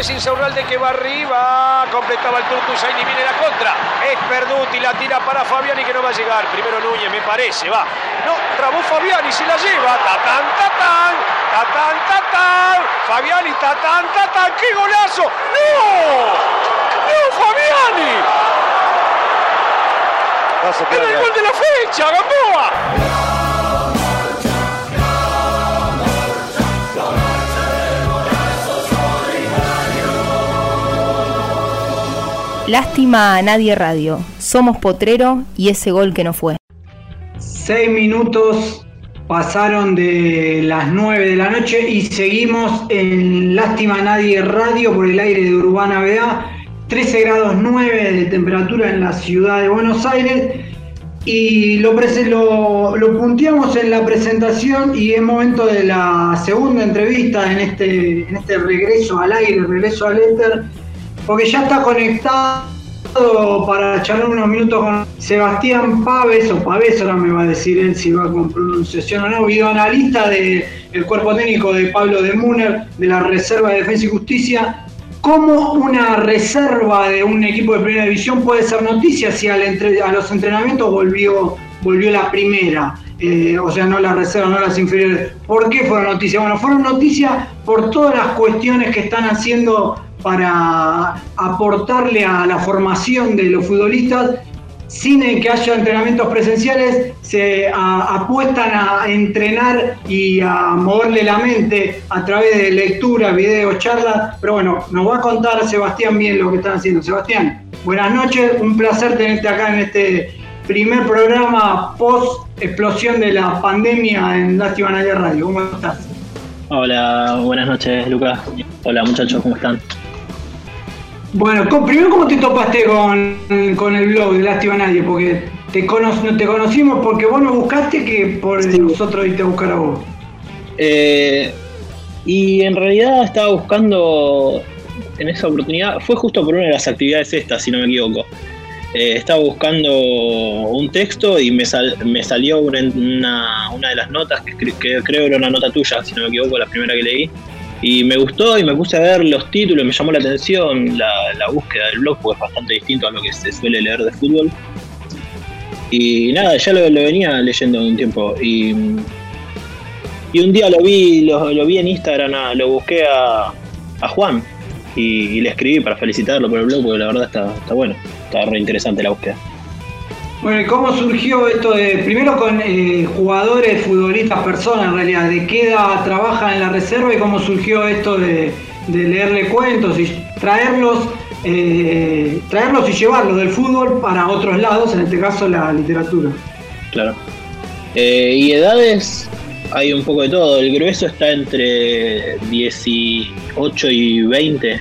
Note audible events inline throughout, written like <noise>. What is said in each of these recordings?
Vez Insaurralde que va arriba. Completaba el Turco Usaini. Viene la contra. Es Perduti. La tira para Fabiani que no va a llegar. Primero Núñez, me parece. Va. No, trabó Fabiani. Se la lleva. Tatán, tatán. Tatán, tatán. Fabiani, tatán, tatán. ¡Qué golazo! ¡No! ¡No, Fabiani! ¡Era el gol de la fecha, Gamboa! Lástima a Nadie Radio. Somos Potrero y ese gol que no fue. Seis minutos pasaron de las 9 de la noche y seguimos en Lástima Nadie Radio por el aire de Urbana BA. 13 grados 9 de temperatura en la ciudad de Buenos Aires. Y lo, lo, lo punteamos en la presentación y es momento de la segunda entrevista en este, en este regreso al aire, regreso al éter, porque ya está conectado para charlar unos minutos con Sebastián Paves, o Paves, ahora me va a decir él si va con pronunciación o no, videoanalista del cuerpo técnico de Pablo de Muner, de la Reserva de Defensa y Justicia. ¿Cómo una reserva de un equipo de primera división puede ser noticia si a los entrenamientos volvió, volvió la primera? Eh, o sea, no la reserva, no las inferiores. ¿Por qué fueron noticias? Bueno, fueron noticias por todas las cuestiones que están haciendo para aportarle a la formación de los futbolistas. Sin que haya entrenamientos presenciales, se apuestan a entrenar y a moverle la mente a través de lectura, videos, charlas. Pero bueno, nos va a contar Sebastián bien lo que están haciendo. Sebastián, buenas noches, un placer tenerte acá en este primer programa post explosión de la pandemia en Lástima Radio. ¿Cómo estás? Hola, buenas noches, Lucas. Hola, muchachos, ¿cómo están? Bueno, primero, ¿cómo te topaste con, con el blog de Lástima a Nadie? Porque te, cono- te conocimos porque vos nos buscaste que por nosotros irte a buscar a vos. Eh, y en realidad estaba buscando en esa oportunidad, fue justo por una de las actividades estas, si no me equivoco. Eh, estaba buscando un texto y me, sal- me salió una, una, de las notas, que, que creo era una nota tuya, si no me equivoco, la primera que leí. Y me gustó y me puse a ver los títulos, me llamó la atención la, la búsqueda del blog, porque es bastante distinto a lo que se suele leer de fútbol. Y nada, ya lo, venía leyendo un tiempo. Y, y un día lo vi, lo, vi en Instagram, lo busqué a, a Juan y, y le escribí para felicitarlo por el blog, porque la verdad está, está bueno, está re interesante la búsqueda. Bueno, ¿y cómo surgió esto de, primero con eh, jugadores, futbolistas, personas en realidad, de qué edad trabajan en la reserva y cómo surgió esto de, leerle cuentos y traerlos, eh, traerlos y llevarlos del fútbol para otros lados, en este caso la literatura? Claro. Eh, y edades, hay un poco de todo. El grueso está entre 18 y 20.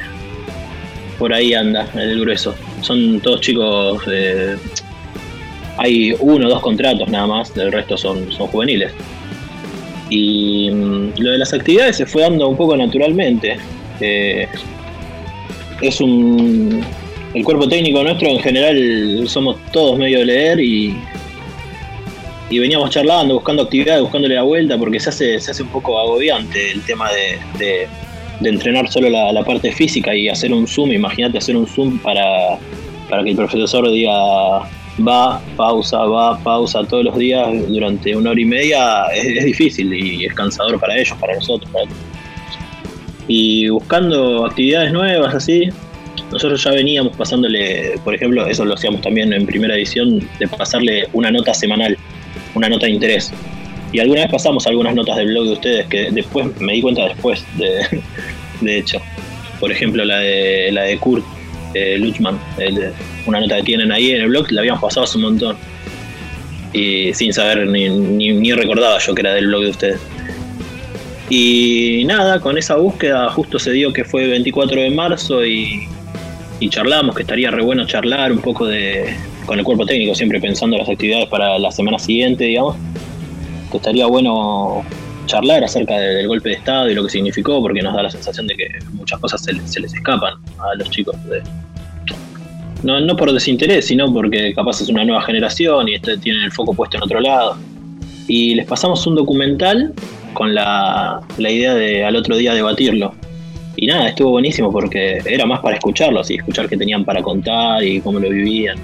Por ahí anda el grueso. Son todos chicos. Hay uno o dos contratos nada más, el resto son, son juveniles. Y mm, lo de las actividades se fue dando un poco naturalmente. Eh, es un. El cuerpo técnico nuestro en general somos todos medio de leer y, y veníamos charlando, buscando actividades, buscándole la vuelta, porque se hace, se hace un poco agobiante el tema de, de- de entrenar solo la, la parte física y hacer un zoom. Imagínate hacer un zoom para, para que el profesor diga va, pausa, va, pausa todos los días durante una hora y media. Es, difícil y es cansador para ellos, para nosotros. para- Y buscando actividades nuevas así, nosotros ya veníamos pasándole, por ejemplo, eso lo hacíamos también en primera edición, de pasarle una nota semanal, una nota de interés. Y alguna vez pasamos algunas notas del blog de ustedes que después me di cuenta después, de, <laughs> de hecho. Por ejemplo, la de, la de Kurt eh, Luchman, una nota que tienen ahí en el blog, la habíamos pasado hace un montón. Y sin saber, ni, ni recordaba yo que era del blog de ustedes. Y nada, con esa búsqueda justo se dio que fue 24 de marzo y, charlamos, que estaría re bueno charlar un poco de con el cuerpo técnico, siempre pensando en las actividades para la semana siguiente, digamos, que estaría bueno charlar acerca del golpe de Estado y lo que significó, porque nos da la sensación de que muchas cosas se, les escapan a los chicos. no, no por desinterés, sino porque capaz es una nueva generación y este, tienen el foco puesto en otro lado. Y les pasamos un documental con la, idea de al otro día debatirlo. Y nada, estuvo buenísimo porque era más para escucharlos y escuchar qué tenían para contar y cómo lo vivían.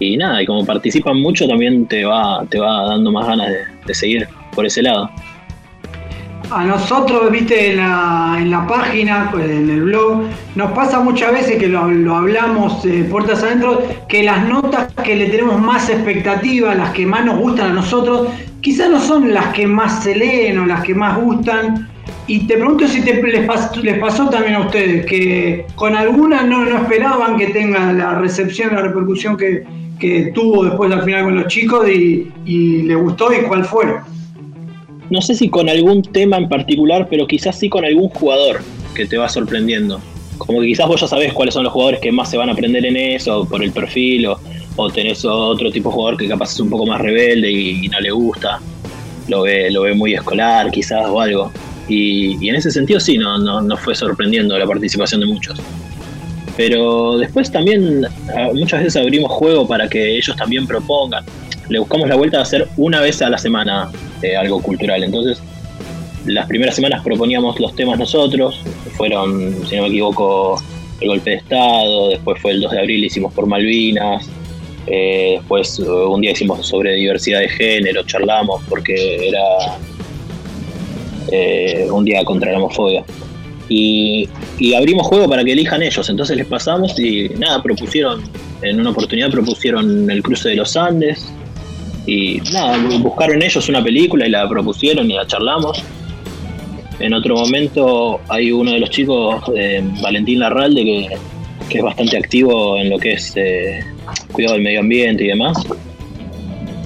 Y nada, y como participan mucho también te va, te va dando más ganas de, seguir por ese lado. A nosotros, viste, en la, en la página, pues, en el blog, nos pasa muchas veces que lo, hablamos eh, puertas adentro, que las notas que le tenemos más expectativa, las que más nos gustan a nosotros, quizás no son las que más se leen o las que más gustan. Y te pregunto si les, pasó, también a ustedes, que con algunas no, no esperaban que tenga la recepción, la repercusión que, tuvo después al final con los chicos y, y les gustó y cuál fue. No sé si con algún tema en particular, pero quizás sí con algún jugador que te va sorprendiendo. Como que quizás vos ya sabés cuáles son los jugadores que más se van a aprender en eso, por el perfil, o, o tenés otro tipo de jugador que capaz es un poco más rebelde y, no le gusta, lo ve, lo ve muy escolar quizás o algo. Y, en ese sentido sí, no, no, fue sorprendiendo la participación de muchos. Pero después también muchas veces abrimos juego para que ellos también propongan. Le buscamos la vuelta de hacer una vez a la semana eh, algo cultural. Entonces, las primeras semanas proponíamos los temas nosotros, fueron, si no me equivoco, el golpe de Estado, después fue el 2 de abril, hicimos por Malvinas, eh, después eh, un día hicimos sobre diversidad de género, charlamos porque era eh, un día contra la homofobia. Y, abrimos juego para que elijan ellos, entonces les pasamos y nada, propusieron, en una oportunidad propusieron el cruce de los Andes y nada, buscaron ellos una película y la propusieron y la charlamos. En otro momento hay uno de los chicos, Valentín Larralde, que, que, es bastante activo en lo que es cuidado del medio ambiente y demás.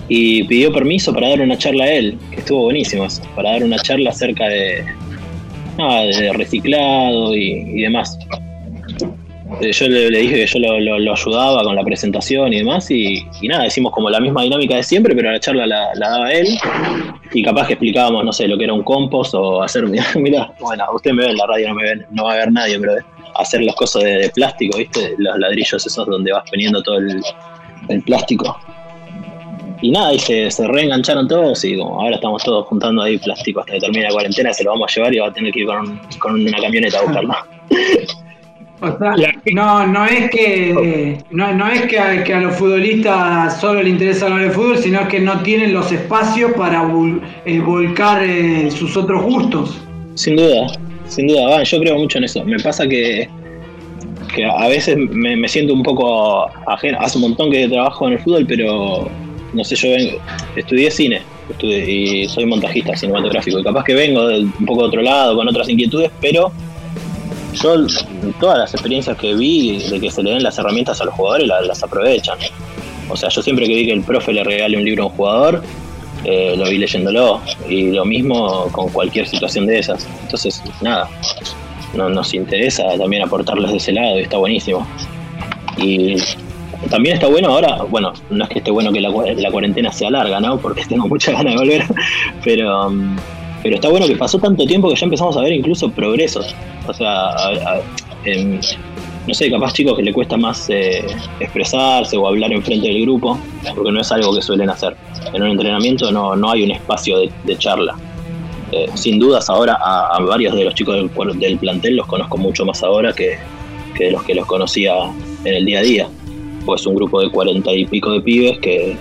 Y pidió permiso para dar una charla a él, que estuvo buenísimo, para dar una charla acerca de, de reciclado y, demás. Eh, yo le, dije que yo lo, ayudaba con la presentación y demás, y, nada, hicimos como la misma dinámica de siempre, pero la charla la, daba él, y capaz que explicábamos, no sé, lo que era un compost o hacer, <laughs> mira, bueno, usted me ve en la radio, no me ven, no va a ver nadie, pero hacer las cosas de, plástico, ¿viste? Los ladrillos esos donde vas poniendo todo el, plástico. Y nada, y se, reengancharon todos y como ahora estamos todos juntando ahí plástico hasta que termine la cuarentena, se lo vamos a llevar y va a tener que ir con, con una camioneta a buscarlo. <laughs> no, no es que no, no es que a, que a, los futbolistas solo les interesa hablar de fútbol, sino que no tienen los espacios para eh, volcar eh, sus otros gustos. Sin duda, sin duda, yo creo mucho en eso. Me pasa que, que a veces me, siento un poco ajeno. Hace un montón que trabajo en el fútbol, pero no sé, yo vengo, estudié cine y soy montajista cinematográfico. Y capaz que vengo de, un poco de otro lado, con otras inquietudes, pero yo todas las experiencias que vi de que se le den las herramientas a los jugadores las, aprovechan. O sea, yo siempre que vi que el profe le regale un libro a un jugador, eh, lo vi leyéndolo. Y lo mismo con cualquier situación de esas. Entonces, nada, no, nos interesa también aportarles de ese lado y está buenísimo. Y también está bueno ahora, bueno, no es que esté bueno que la, cuarentena sea larga, ¿no? Porque tengo mucha ganas de volver, <laughs> pero, pero está bueno que pasó tanto tiempo que ya empezamos a ver incluso progresos. O sea, no sé, capaz chicos que le cuesta más eh, expresarse o hablar en frente del grupo, porque no es algo que suelen hacer. En un entrenamiento no, no hay un espacio de, charla. Eh, sin dudas ahora a, varios de los chicos del, del, plantel los conozco mucho más ahora que, que los que los conocía en el día a día. Pues un grupo de cuarenta y pico de pibes que,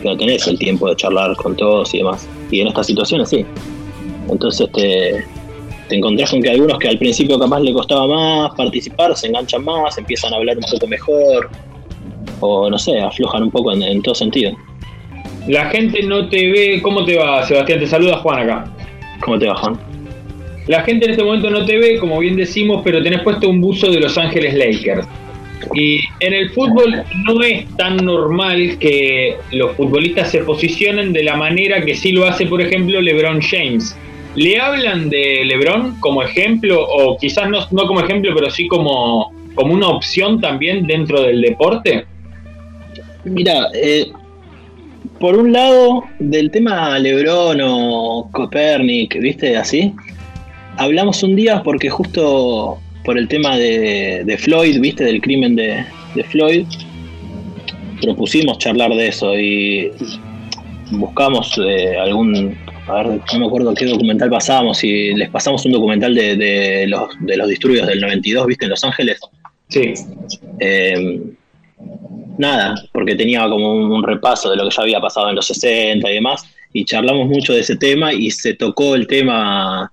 que no tenés el tiempo de charlar con todos y demás. Y en estas situaciones sí. Entonces, este, te encontrás con que algunos que al principio capaz le costaba más participar, se enganchan más, empiezan a hablar un poco mejor, o no sé, aflojan un poco en, todo sentido. La gente no te ve. ¿Cómo te va, Sebastián? Te saluda Juan acá. ¿Cómo te va, Juan? La gente en este momento no te ve, como bien decimos, pero tenés puesto un buzo de Los Ángeles Lakers. Y en el fútbol no es tan normal que los futbolistas se posicionen de la manera que sí lo hace, por ejemplo, LeBron James. ¿Le hablan de LeBron como ejemplo, o quizás no, no como ejemplo, pero sí como, como una opción también dentro del deporte? Mira, eh, por un lado, del tema LeBron o Copernic, ¿viste? Así, hablamos un día porque justo por el tema de, Floyd, ¿viste? Del crimen de, Floyd, propusimos charlar de eso y buscamos eh, algún. A ver, no me acuerdo qué documental pasábamos y les pasamos un documental de, los, de los disturbios del 92, ¿viste? En Los Ángeles. Sí. Eh, nada, porque tenía como un, repaso de lo que ya había pasado en los 60 y demás, y charlamos mucho de ese tema y se tocó el tema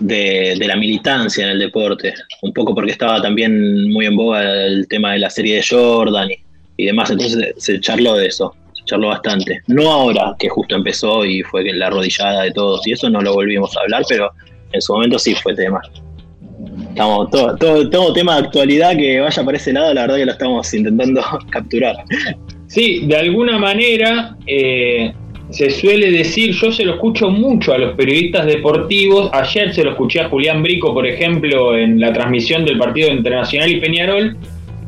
de, la militancia en el deporte, un poco porque estaba también muy en boga el tema de la serie de Jordan y, demás, entonces se charló de eso, charló bastante. No ahora, que justo empezó y fue la arrodillada de todos y eso no lo volvimos a hablar, pero en su momento sí fue tema. Estamos, todo, todo, tema de actualidad que vaya para ese lado, la verdad que lo estamos intentando <laughs> capturar. Sí, de alguna manera eh, se suele decir, yo se lo escucho mucho a los periodistas deportivos, ayer se lo escuché a Julián Brico, por ejemplo, en la transmisión del partido internacional y Peñarol,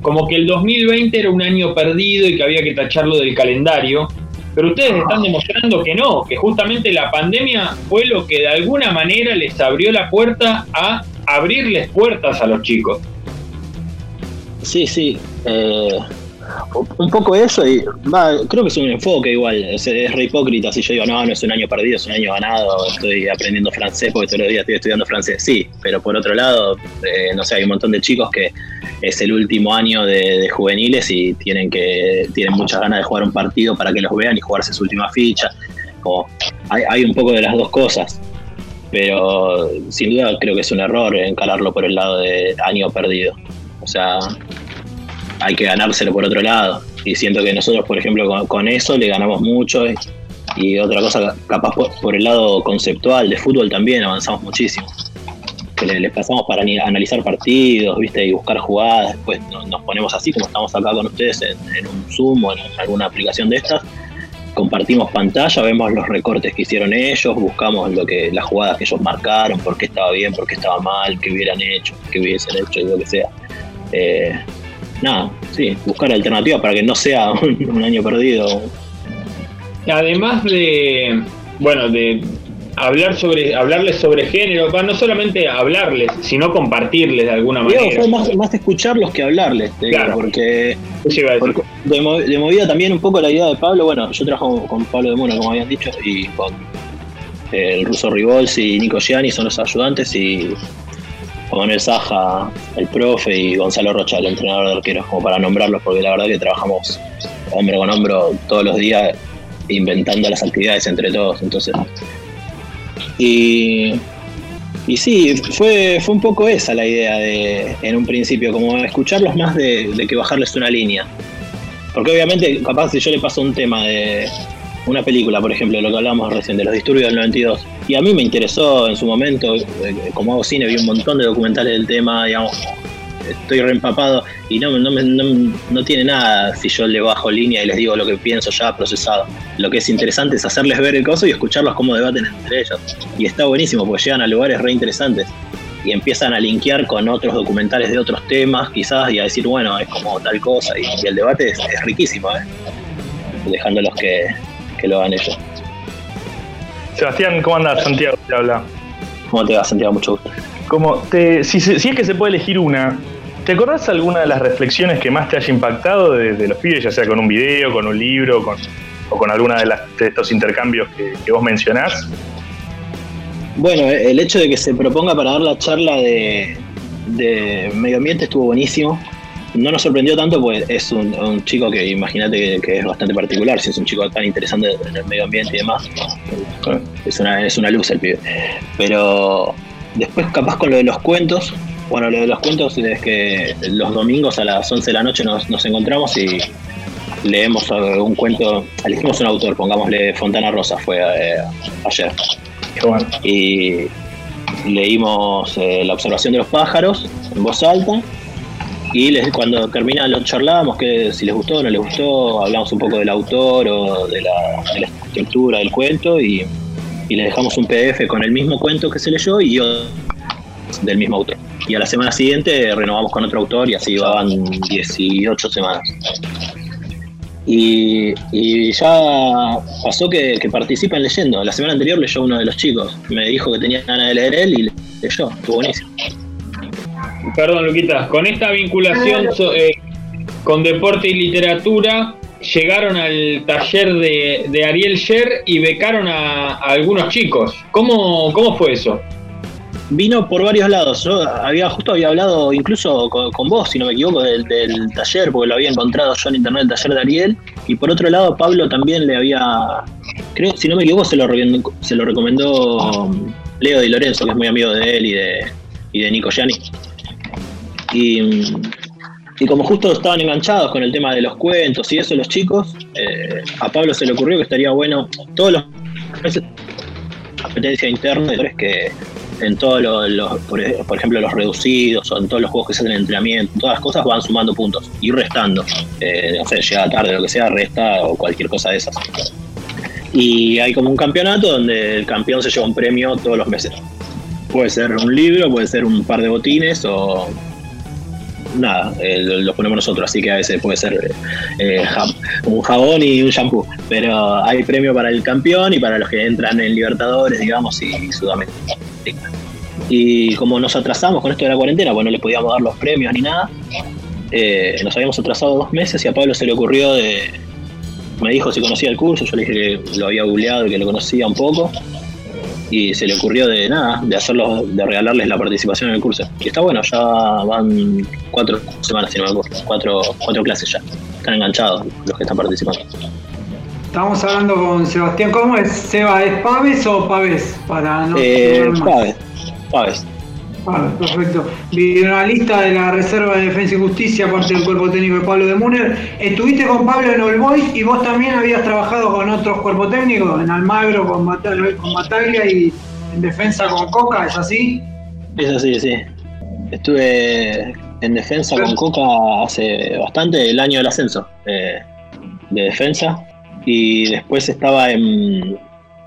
como que el 2020 era un año perdido y que había que tacharlo del calendario, pero ustedes están demostrando que no, que justamente la pandemia fue lo que de alguna manera les abrió la puerta a abrirles puertas a los chicos. Sí, sí. Eh, un poco eso y va, creo que es un enfoque igual, es, re hipócrita si yo digo, no, no es un año perdido, es un año ganado, estoy aprendiendo francés porque todos los días estoy estudiando francés, sí, pero por otro lado, eh, no sé, hay un montón de chicos que es el último año de, juveniles y tienen que tienen muchas ganas de jugar un partido para que los vean y jugarse su última ficha, como hay, hay un poco de las dos cosas, pero sin duda creo que es un error encararlo por el lado de año perdido, o sea hay que ganárselo por otro lado. Y siento que nosotros, por ejemplo, con, eso le ganamos mucho. Y, otra cosa, capaz por, el lado conceptual de fútbol también avanzamos muchísimo. Les pasamos para analizar partidos, ¿viste? Y buscar jugadas. Después nos ponemos así, como estamos acá con ustedes en, un Zoom o en alguna aplicación de estas. Compartimos pantalla, vemos los recortes que hicieron ellos, buscamos lo que las jugadas que ellos marcaron, por qué estaba bien, por qué estaba mal, qué hubieran hecho, qué hubiesen hecho lo que sea. Eh, nada, sí, buscar alternativas para que no sea un, año perdido. Además de, bueno, de hablar sobre hablarles sobre género, no solamente hablarles, sino compartirles de alguna manera. fue más, más escucharlos que hablarles, claro. porque, de, movida también un poco la idea de Pablo, bueno, yo trabajo con Pablo de Mono, como habían dicho, y con el ruso Rivolsi y Nico Gianni son los ayudantes y Juan Manuel Saja, el profe y Gonzalo Rocha, el entrenador de arqueros, como para nombrarlos, porque la verdad que trabajamos hombro con hombro todos los días inventando las actividades entre todos. Entonces, y, y sí, fue, fue un poco esa la idea de, en un principio, como escucharlos más de, de que bajarles una línea. Porque obviamente, capaz si yo le paso un tema de, una película, por ejemplo, lo que hablábamos recién, de los disturbios del 92. Y a mí me interesó en su momento, eh, como hago cine, vi un montón de documentales del tema, digamos, estoy reempapado y no, no, no, tiene nada si yo le bajo línea y les digo lo que pienso ya procesado. Lo que es interesante es hacerles ver el coso y escucharlos cómo debaten entre ellos. Y está buenísimo porque llegan a lugares re interesantes y empiezan a linkear con otros documentales de otros temas, quizás, y a decir, bueno, es como tal cosa. Y, el debate es, riquísimo, ¿eh? dejándolos que, que lo hagan ellos. Sebastián, ¿cómo andas? Santiago te habla. ¿Cómo te va, Santiago? Mucho gusto. Como te, si, es que se puede elegir una, ¿te acordás alguna de las reflexiones que más te haya impactado de, los pibes, ya sea con un video, con un libro, con, o con alguna de, las, estos intercambios que, vos mencionás? Bueno, el hecho de que se proponga para dar la charla de, de medio ambiente estuvo buenísimo. no nos sorprendió tanto, pues es un, chico que imagínate que, es bastante particular, si es un chico tan interesante en el medio ambiente y demás, es una, es una luz el pibe. Pero después capaz con lo de los cuentos, bueno, lo de los cuentos es que los domingos a las 11 de la noche nos, encontramos y leemos un cuento, elegimos un autor, pongámosle Fontana Rosa, fue eh, ayer. Y leímos eh, La observación de los pájaros en voz alta. Y les, cuando termina lo charlábamos que si les gustó o no les gustó, hablamos un poco del autor o de la, estructura del cuento y, y, les dejamos un PDF con el mismo cuento que se leyó y yo del mismo autor. Y a la semana siguiente renovamos con otro autor y así van 18 semanas. Y, y, ya pasó que, que participan leyendo. La semana anterior leyó uno de los chicos. Me dijo que tenía ganas de leer él y leyó. Estuvo buenísimo. Perdón, Luquita, con esta vinculación eh, con deporte y literatura, llegaron al taller de, Ariel Sher y becaron a, algunos chicos. ¿Cómo, ¿Cómo fue eso? Vino por varios lados. Yo había justo había hablado incluso con, vos, si no me equivoco, del, taller, porque lo había encontrado yo en internet, el taller de Ariel. Y por otro lado, Pablo también le había, creo, si no me equivoco, se lo, se lo recomendó Leo Di Lorenzo, que es muy amigo de él y de, y de Nico Gianni. Y, como justo estaban enganchados con el tema de los cuentos y eso, los chicos, eh, a Pablo se le ocurrió que estaría bueno, todos los competencia interna es que en todos los, por, ejemplo, los reducidos o en todos los juegos que se hacen en entrenamiento, todas las cosas van sumando puntos y restando. Eh, no sé, llega tarde, lo que sea, resta o cualquier cosa de esas. Y hay como un campeonato donde el campeón se lleva un premio todos los meses. Puede ser un libro, puede ser un par de botines o nada, eh, lo, ponemos nosotros, así que a veces puede ser eh, un jabón y un shampoo. Pero hay premio para el campeón y para los que entran en Libertadores, digamos, y Sudamérica. Y como nos atrasamos con esto de la cuarentena, pues no le podíamos dar los premios ni nada, eh, nos habíamos atrasado dos meses y a Pablo se le ocurrió de. Me dijo si conocía el curso, yo le dije que lo había googleado y que lo conocía un poco y se le ocurrió de nada, de hacerlo, de regalarles la participación en el curso. Y está bueno, ya van cuatro semanas, si no me acuerdo, cuatro, cuatro clases ya. Están enganchados los que están participando. Estamos hablando con Sebastián, ¿cómo es? ¿Seba es Paves o Paves? Para no eh, Paves, Paves. Ah, perfecto. lista de la Reserva de Defensa y Justicia, parte del cuerpo técnico de Pablo de Muner. Estuviste con Pablo en All Boys y vos también habías trabajado con otros cuerpos técnicos, en Almagro con, Bataglia y en defensa con Coca, ¿es así? Es así, sí. Estuve en defensa con Coca hace bastante, el año del ascenso eh, de defensa, y después estaba en,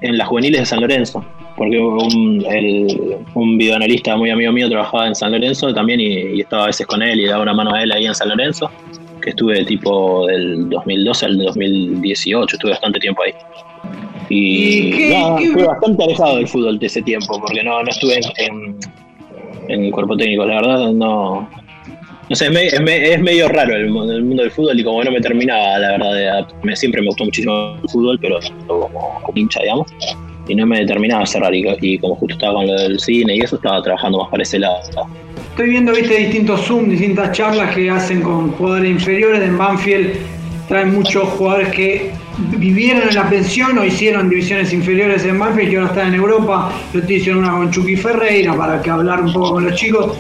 en las juveniles de San Lorenzo porque un, el, un videoanalista muy amigo mío trabajaba en San Lorenzo también y, estaba a veces con él y daba una mano a él ahí en San Lorenzo, que estuve tipo del 2012 al 2018, estuve bastante tiempo ahí. Y, fue bastante alejado del fútbol de ese tiempo, porque no, no estuve en, en, el cuerpo técnico, la verdad no... No sé, es, es, medio raro el, mundo del fútbol y como no me terminaba, la verdad, me, siempre me gustó muchísimo el fútbol, pero como, como hincha, digamos y no me determinaba a cerrar y, como justo estaba con lo del cine y eso estaba trabajando más para ese lado. Estoy viendo, viste, distintos Zoom, distintas charlas que hacen con jugadores inferiores. En Banfield traen muchos jugadores que vivieron en la pensión o hicieron divisiones inferiores en Banfield que ahora están en Europa. Yo te hice una con Chucky Ferreira para que hablar un poco con los chicos.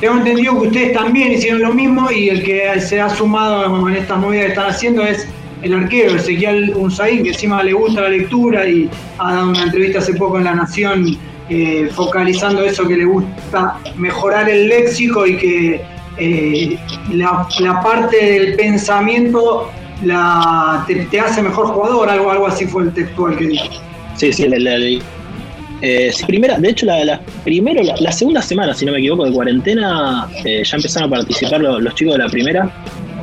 Tengo entendido que ustedes también hicieron lo mismo y el que se ha sumado en estas movidas que están haciendo es el arquero Ezequiel Unzaín, que encima le gusta la lectura y ha dado una entrevista hace poco en La Nación eh, focalizando eso que le gusta mejorar el léxico y que eh, la, parte del pensamiento la, te, hace mejor jugador, algo, algo así fue el textual que dijo. Sí, sí, la, leí. Eh, primera, de hecho, la, primero, la, segunda semana, si no me equivoco, de cuarentena, ya empezaron a participar los chicos de la primera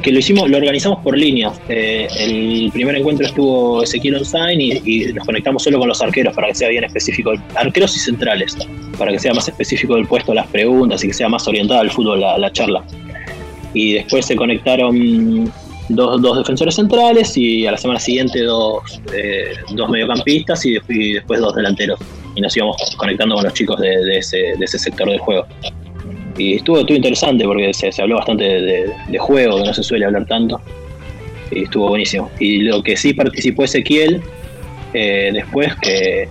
que lo hicimos, lo organizamos por líneas. Eh, el primer encuentro estuvo Ezequiel Onsain y, nos conectamos solo con los arqueros para que sea bien específico, arqueros y centrales, para que sea más específico del puesto las preguntas y que sea más orientada al fútbol la, charla. Y después se conectaron dos, dos, defensores centrales y a la semana siguiente dos, eh, dos mediocampistas y, después dos delanteros. Y nos íbamos conectando con los chicos de ese sector del juego. Y estuvo, estuvo interesante porque se, habló bastante de, juego, que no se suele hablar tanto. Y estuvo buenísimo. Y lo que sí participó Ezequiel, eh, después que,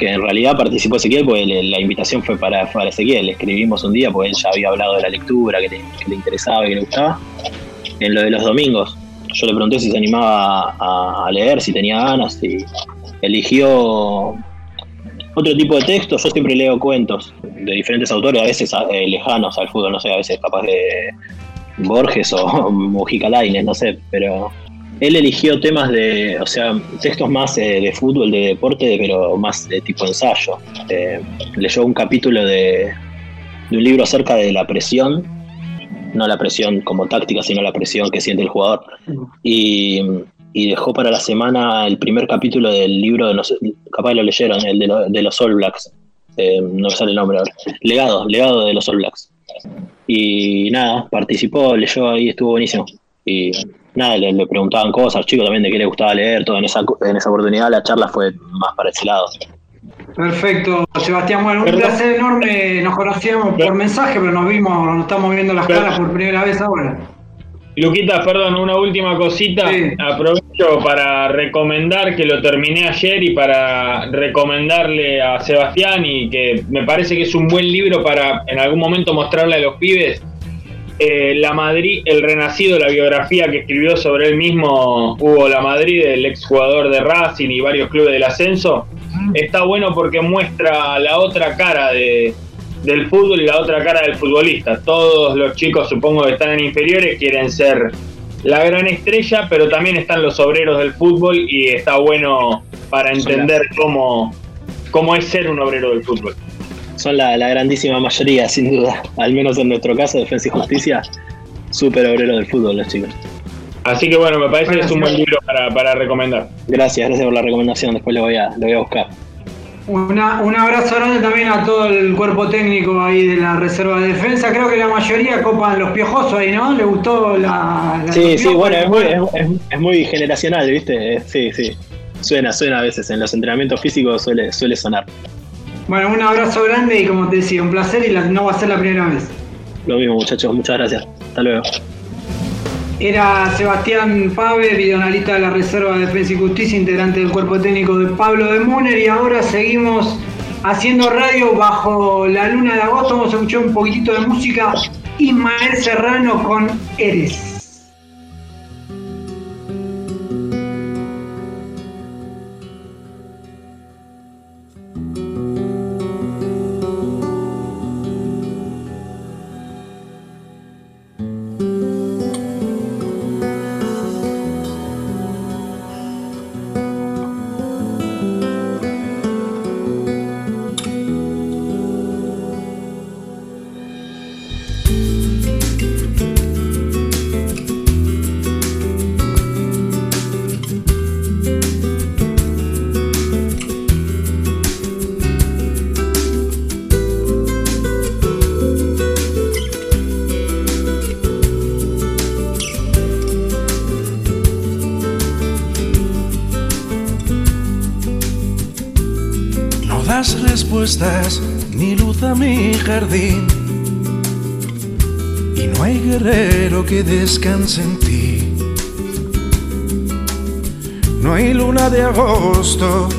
en realidad participó Ezequiel, porque la invitación fue para, para Ezequiel. Escribimos un día, porque él ya había hablado de la lectura, que le, interesaba, que le gustaba. En lo de los domingos, yo le pregunté si se animaba a, leer, si tenía ganas, y eligió otro tipo de texto, yo siempre leo cuentos de diferentes autores, a veces eh, lejanos al fútbol, no sé, a veces capaz de Borges o <laughs> Mujica Lainez, no sé, pero él eligió temas de, o sea, textos más eh, de fútbol, de deporte, pero más de tipo ensayo. Eh, leyó un capítulo de, de un libro acerca de la presión, no la presión como táctica, sino la presión que siente el jugador. Y y dejó para la semana el primer capítulo del libro de, no sé, capaz lo leyeron, el de, los All Blacks. Eh, no me sale el nombre ahora. Legado, legado de los All Blacks. Y nada, participó, leyó ahí, estuvo buenísimo. Y nada, le, preguntaban cosas, chicos también de qué le gustaba leer, todo en esa, en esa oportunidad la charla fue más para ese lado. Perfecto, Sebastián, bueno, un placer enorme, nos conocíamos por mensaje, pero nos vimos, nos estamos viendo las caras por primera vez ahora. Luquita, perdón, una última cosita. Para recomendar que lo terminé ayer y para recomendarle a Sebastián y que me parece que es un buen libro para en algún momento mostrarle a los pibes. Eh, la Madrid, el renacido, la biografía que escribió sobre él mismo Hugo La Madrid, el exjugador de Racing y varios clubes del ascenso, está bueno porque muestra la otra cara de, del fútbol y la otra cara del futbolista. Todos los chicos, supongo que están en inferiores, quieren ser la gran estrella, pero también están los obreros del fútbol y está bueno para entender cómo, cómo es ser un obrero del fútbol. Son la, grandísima mayoría, sin duda, al menos en nuestro caso, Defensa y Justicia, súper obrero del fútbol los chicos. Así que bueno, me parece que es un buen libro para, para recomendar. Gracias, gracias por la recomendación, después lo voy a, lo voy a buscar. Una, un abrazo grande también a todo el cuerpo técnico ahí de la Reserva de Defensa. Creo que la mayoría copan los piojosos ahí, ¿no? ¿Le gustó la.? sí, sí, bueno, es muy, es, muy, generacional, ¿viste? Sí, sí. Suena, suena a veces. En los entrenamientos físicos suele, suele sonar. Bueno, un abrazo grande y como te decía, un placer y no va a ser la primera vez. Lo mismo, muchachos. Muchas gracias. Hasta luego. Era Sebastián Pave, videoanalista de la Reserva de Defensa y Justicia, integrante del cuerpo técnico de Pablo de Muner, y ahora seguimos haciendo radio bajo la luna de agosto. Vamos a escuchar un poquitito de música. Ismael Serrano con Eres. Ni luz a mi jardín. Y no hay guerrero que descanse en ti. No hay luna de agosto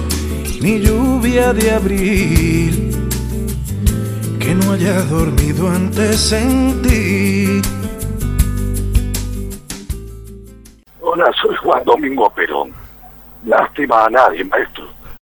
ni lluvia de abril que no haya dormido antes en ti. Hola, soy Juan Domingo Perón. Lástima a nadie, maestro